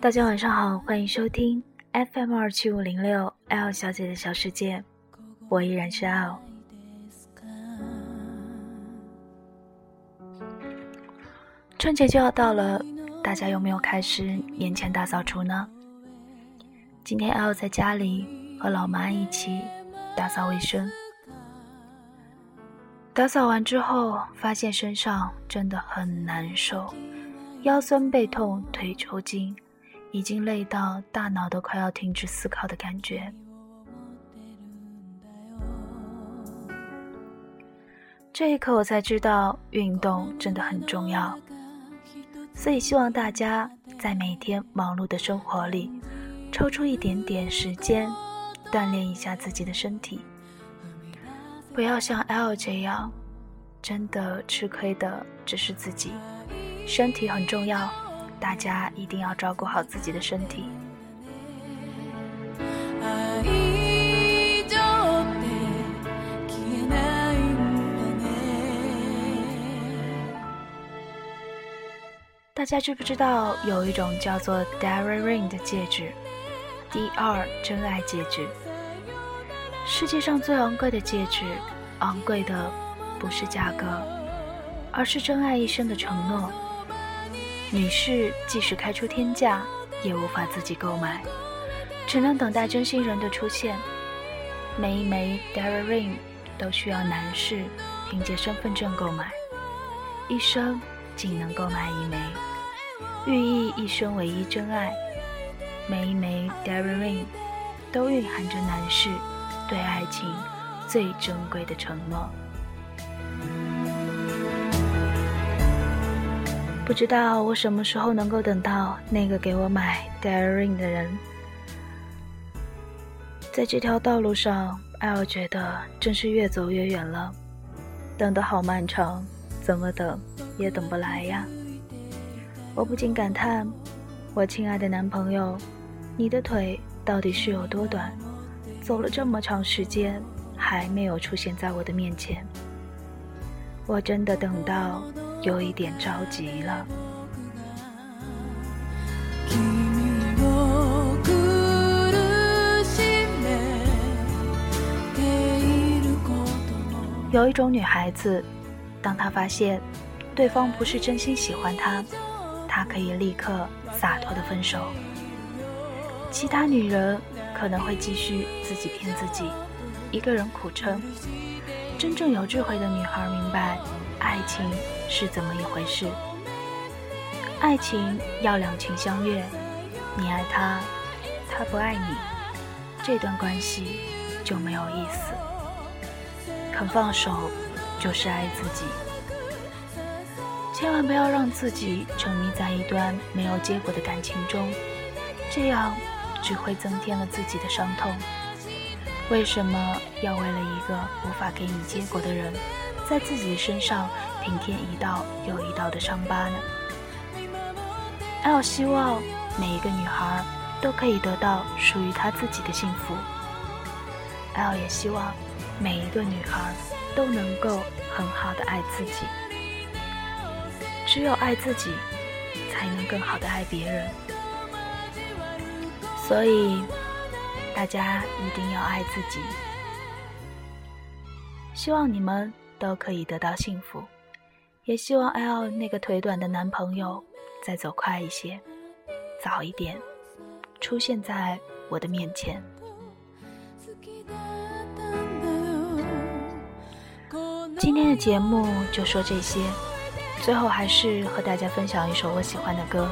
大家晚上好，欢迎收听 FM 二七五零六 L 小姐的小世界，我依然是 L。春节就要到了，大家有没有开始年前大扫除呢？今天 L 在家里和老妈一起打扫卫生，打扫完之后发现身上真的很难受，腰酸背痛，腿抽筋。已经累到大脑都快要停止思考的感觉。这一刻，我才知道运动真的很重要。所以，希望大家在每天忙碌的生活里，抽出一点点时间，锻炼一下自己的身体。不要像 L 这样，真的吃亏的只是自己。身体很重要。大家一定要照顾好自己的身体。大家知不知道有一种叫做 Dara Ring 的戒指？DR 真爱戒指。世界上最昂贵的戒指，昂贵的不是价格，而是真爱一生的承诺。女士即使开出天价，也无法自己购买，只能等待真心人的出现。每一枚 Dara Ring 都需要男士凭借身份证购买，一生仅能购买一枚，寓意一生唯一真爱。每一枚 Dara Ring 都蕴含着男士对爱情最珍贵的承诺。不知道我什么时候能够等到那个给我买 Daring 的人。在这条道路上，艾尔觉得真是越走越远了，等得好漫长，怎么等也等不来呀！我不禁感叹：我亲爱的男朋友，你的腿到底是有多短？走了这么长时间，还没有出现在我的面前。我真的等到。有一点着急了。有一种女孩子，当她发现对方不是真心喜欢她，她可以立刻洒脱的分手。其他女人可能会继续自己骗自己，一个人苦撑。真正有智慧的女孩明白。爱情是怎么一回事？爱情要两情相悦，你爱他，他不爱你，这段关系就没有意思。肯放手就是爱自己，千万不要让自己沉迷在一段没有结果的感情中，这样只会增添了自己的伤痛。为什么要为了一个无法给你结果的人？在自己身上平添一道又一道的伤疤呢。L 希望每一个女孩都可以得到属于她自己的幸福。L 也希望每一个女孩都能够很好的爱自己。只有爱自己，才能更好的爱别人。所以，大家一定要爱自己。希望你们。都可以得到幸福，也希望 L 那个腿短的男朋友再走快一些，早一点出现在我的面前。今天的节目就说这些，最后还是和大家分享一首我喜欢的歌。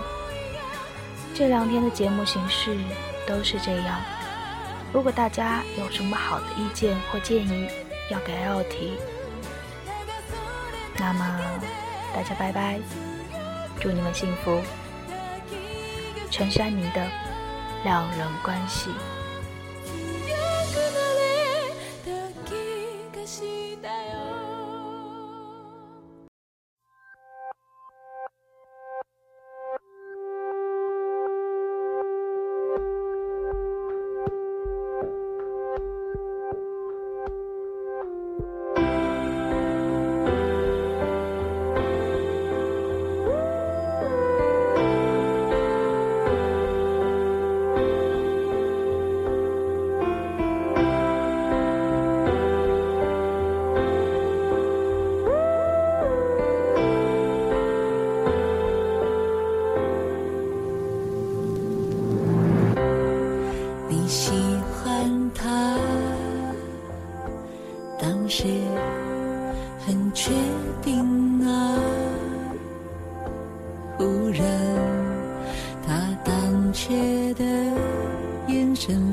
这两天的节目形式都是这样，如果大家有什么好的意见或建议，要给 L 提。那么，大家拜拜，祝你们幸福。陈珊妮的两人关系。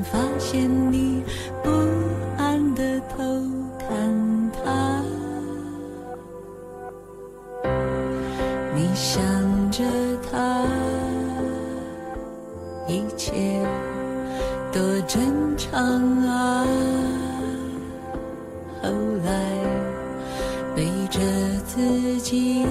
发现你不安的偷看他，你想着他，一切多正常啊。后来背着自己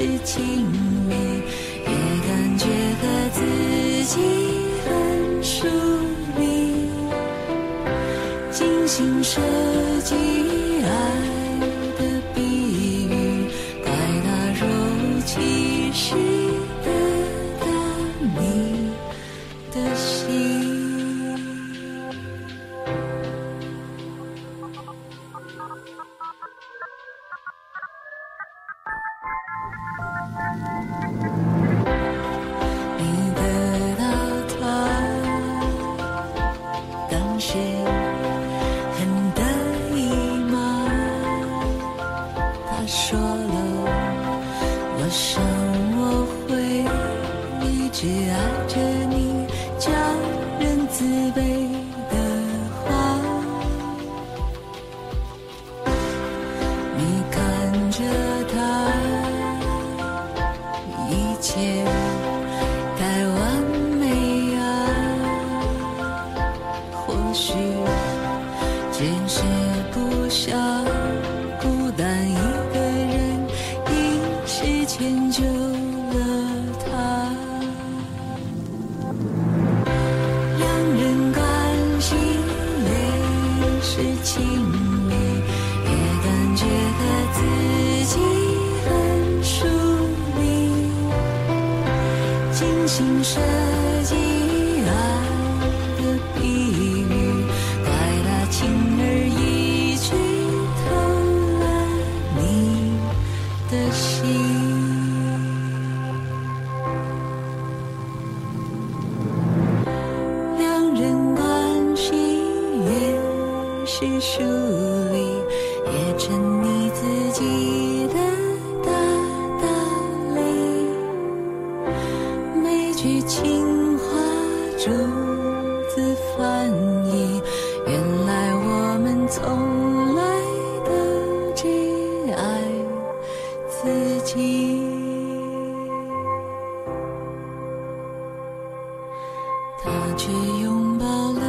是亲密，也感觉和自己很疏离，精心设计想孤单一个人，一时迁就了他。两人关系越是亲密，越感觉和自己很疏离，精心设句情话逐字翻译，原来我们从来都只爱自己。他却拥抱了